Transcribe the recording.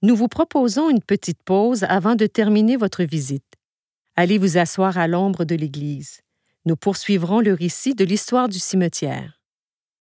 Nous vous proposons une petite pause avant de terminer votre visite. Allez vous asseoir à l'ombre de l'église. Nous poursuivrons le récit de l'histoire du cimetière.